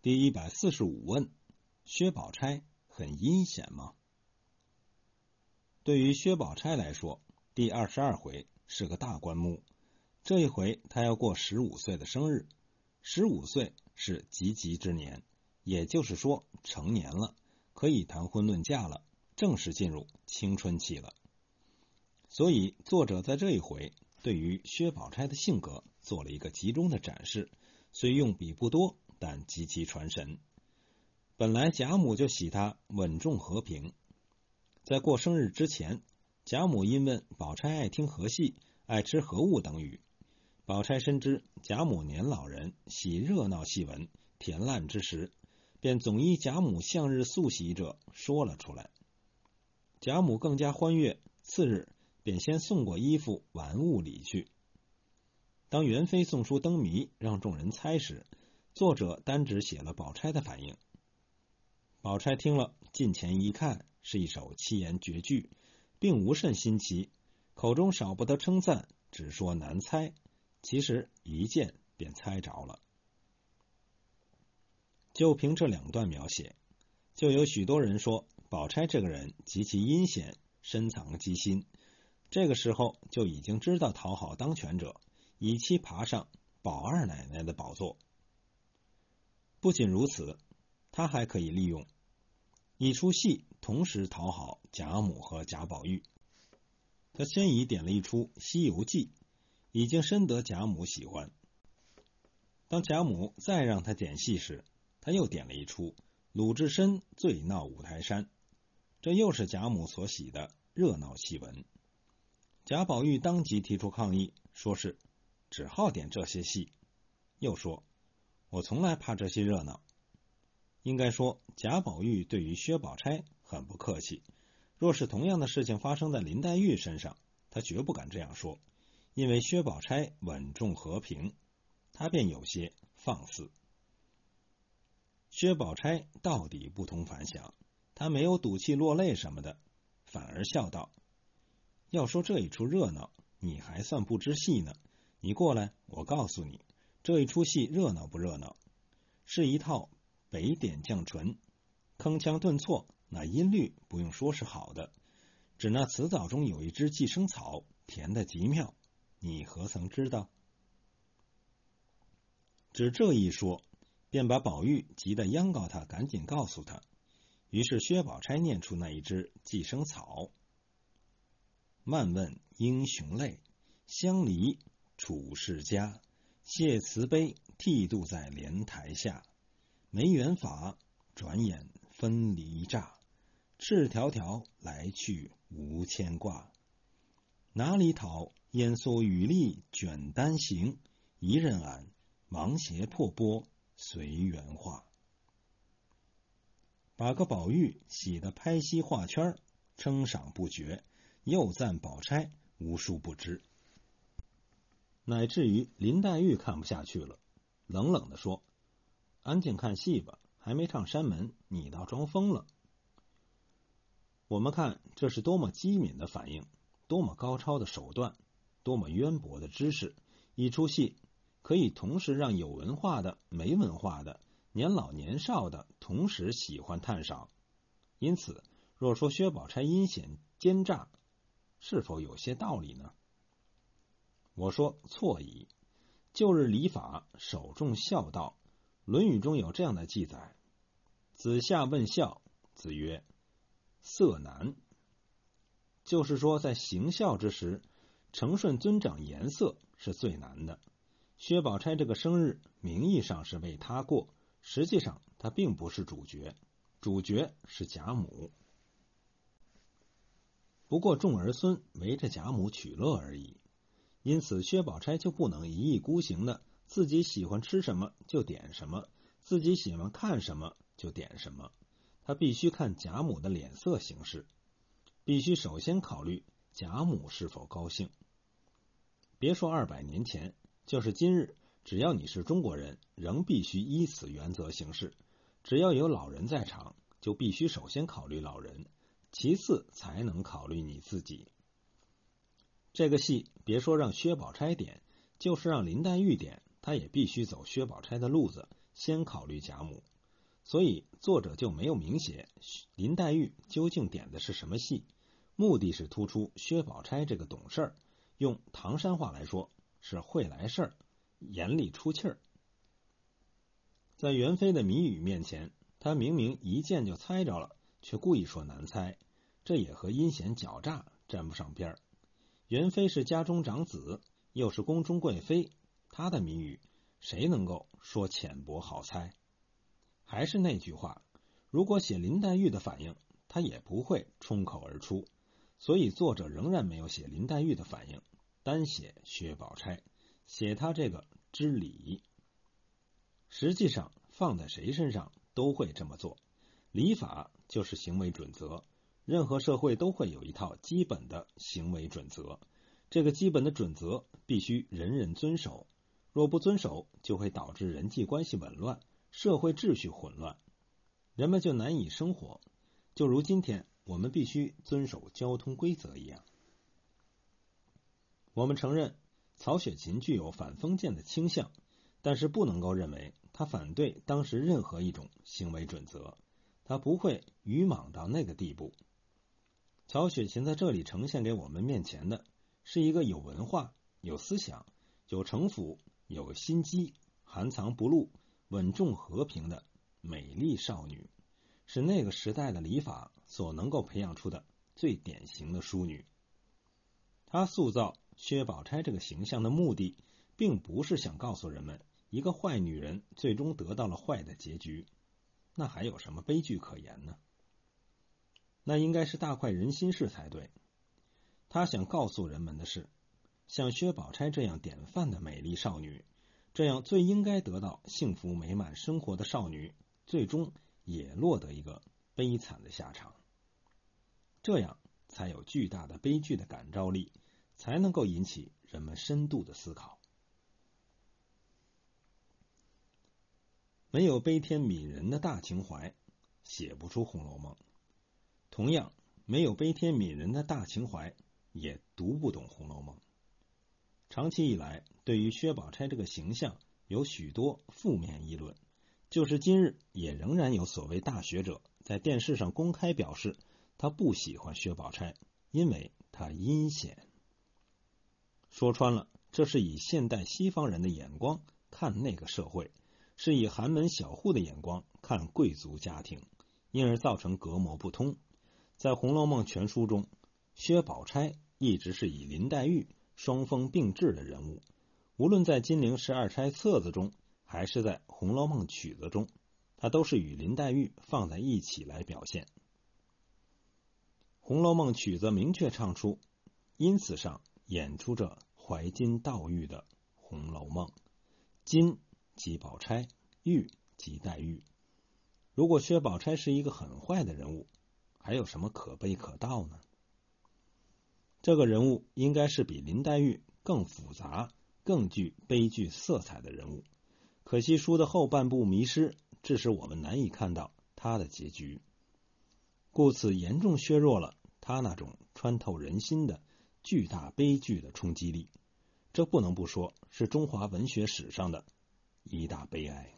第一百四十五问：薛宝钗很阴险吗？对于薛宝钗来说，第二十二回是个大棺木。这一回，她要过十五岁的生日。十五岁是及笄之年，也就是说成年了，可以谈婚论嫁了，正式进入青春期了。所以，作者在这一回对于薛宝钗的性格做了一个集中的展示，虽用笔不多。但极其传神。本来贾母就喜他稳重和平，在过生日之前，贾母因问宝钗爱听何戏、爱吃何物等语。宝钗深知贾母年老人喜热闹戏文、甜烂之时，便总依贾母向日素喜者说了出来。贾母更加欢悦，次日便先送过衣服、玩物礼去。当元妃送出灯谜，让众人猜时。作者单只写了宝钗的反应。宝钗听了，近前一看，是一首七言绝句，并无甚新奇，口中少不得称赞，只说难猜。其实一见便猜着了。就凭这两段描写，就有许多人说宝钗这个人极其阴险，深藏机心。这个时候就已经知道讨好当权者，以期爬上宝二奶奶的宝座。不仅如此，他还可以利用一出戏同时讨好贾母和贾宝玉。他先已点了一出《西游记》，已经深得贾母喜欢。当贾母再让他点戏时，他又点了一出《鲁智深醉闹五台山》，这又是贾母所喜的热闹戏文。贾宝玉当即提出抗议，说是只好点这些戏，又说。我从来怕这些热闹。应该说，贾宝玉对于薛宝钗很不客气。若是同样的事情发生在林黛玉身上，他绝不敢这样说，因为薛宝钗稳重和平，他便有些放肆。薛宝钗到底不同凡响，她没有赌气落泪什么的，反而笑道：“要说这一出热闹，你还算不知戏呢。你过来，我告诉你。”这一出戏热闹不热闹？是一套北点降唇，铿锵顿挫，那音律不用说是好的。只那词藻中有一支寄生草，甜的极妙。你何曾知道？只这一说，便把宝玉急得央告他赶紧告诉他。于是薛宝钗念出那一支寄生草：“漫问英雄泪，相离楚世家。”谢慈悲，剃度在莲台下；没缘法，转眼分离乍。赤条条来去无牵挂，哪里讨烟蓑雨笠卷单行？一任俺芒鞋破钵随缘化。把个宝玉喜得拍膝画圈，称赏不绝，又赞宝钗无数不知。乃至于林黛玉看不下去了，冷冷的说：“安静看戏吧，还没唱山门，你倒装疯了。”我们看这是多么机敏的反应，多么高超的手段，多么渊博的知识！一出戏可以同时让有文化的、没文化的、年老年少的同时喜欢探赏。因此，若说薛宝钗阴险奸诈，是否有些道理呢？我说错矣。旧日礼法首重孝道，《论语》中有这样的记载：子夏问孝，子曰：“色难。”就是说，在行孝之时，承顺尊长颜色是最难的。薛宝钗这个生日，名义上是为他过，实际上他并不是主角，主角是贾母。不过众儿孙围着贾母取乐而已。因此，薛宝钗就不能一意孤行的自己喜欢吃什么就点什么，自己喜欢看什么就点什么。她必须看贾母的脸色行事，必须首先考虑贾母是否高兴。别说二百年前，就是今日，只要你是中国人，仍必须依此原则行事。只要有老人在场，就必须首先考虑老人，其次才能考虑你自己。这个戏，别说让薛宝钗点，就是让林黛玉点，她也必须走薛宝钗的路子，先考虑贾母。所以作者就没有明写林黛玉究竟点的是什么戏，目的是突出薛宝钗这个懂事儿，用唐山话来说是会来事儿，眼里出气儿。在元妃的谜语面前，他明明一见就猜着了，却故意说难猜，这也和阴险狡诈沾不上边儿。元妃是家中长子，又是宫中贵妃，她的谜语谁能够说浅薄好猜？还是那句话，如果写林黛玉的反应，他也不会冲口而出。所以作者仍然没有写林黛玉的反应，单写薛宝钗，写她这个知礼。实际上，放在谁身上都会这么做。礼法就是行为准则，任何社会都会有一套基本的行为准则。这个基本的准则必须人人遵守，若不遵守，就会导致人际关系紊乱，社会秩序混乱，人们就难以生活。就如今天我们必须遵守交通规则一样。我们承认曹雪芹具有反封建的倾向。但是不能够认为他反对当时任何一种行为准则，他不会愚莽到那个地步。曹雪芹在这里呈现给我们面前的是一个有文化、有思想、有城府、有心机、含藏不露、稳重和平的美丽少女，是那个时代的礼法所能够培养出的最典型的淑女。他塑造薛宝钗这个形象的目的，并不是想告诉人们。一个坏女人最终得到了坏的结局，那还有什么悲剧可言呢？那应该是大快人心事才对。他想告诉人们的是，像薛宝钗这样典范的美丽少女，这样最应该得到幸福美满生活的少女，最终也落得一个悲惨的下场。这样才有巨大的悲剧的感召力，才能够引起人们深度的思考。没有悲天悯人的大情怀，写不出《红楼梦》；同样，没有悲天悯人的大情怀，也读不懂《红楼梦》。长期以来，对于薛宝钗这个形象有许多负面议论，就是今日也仍然有所谓大学者在电视上公开表示，他不喜欢薛宝钗，因为她阴险。说穿了，这是以现代西方人的眼光看那个社会。是以寒门小户的眼光看贵族家庭，因而造成隔膜不通。在《红楼梦》全书中，薛宝钗一直是以林黛玉双峰并峙的人物。无论在《金陵十二钗》册子中，还是在《红楼梦》曲子中，她都是与林黛玉放在一起来表现。《红楼梦》曲子明确唱出，因此上演出着怀金悼玉的《红楼梦》，金。即宝钗，玉即黛玉。如果薛宝钗是一个很坏的人物，还有什么可悲可道呢？这个人物应该是比林黛玉更复杂、更具悲剧色彩的人物。可惜书的后半部迷失，致使我们难以看到他的结局，故此严重削弱了他那种穿透人心的巨大悲剧的冲击力。这不能不说是中华文学史上的。一大悲哀。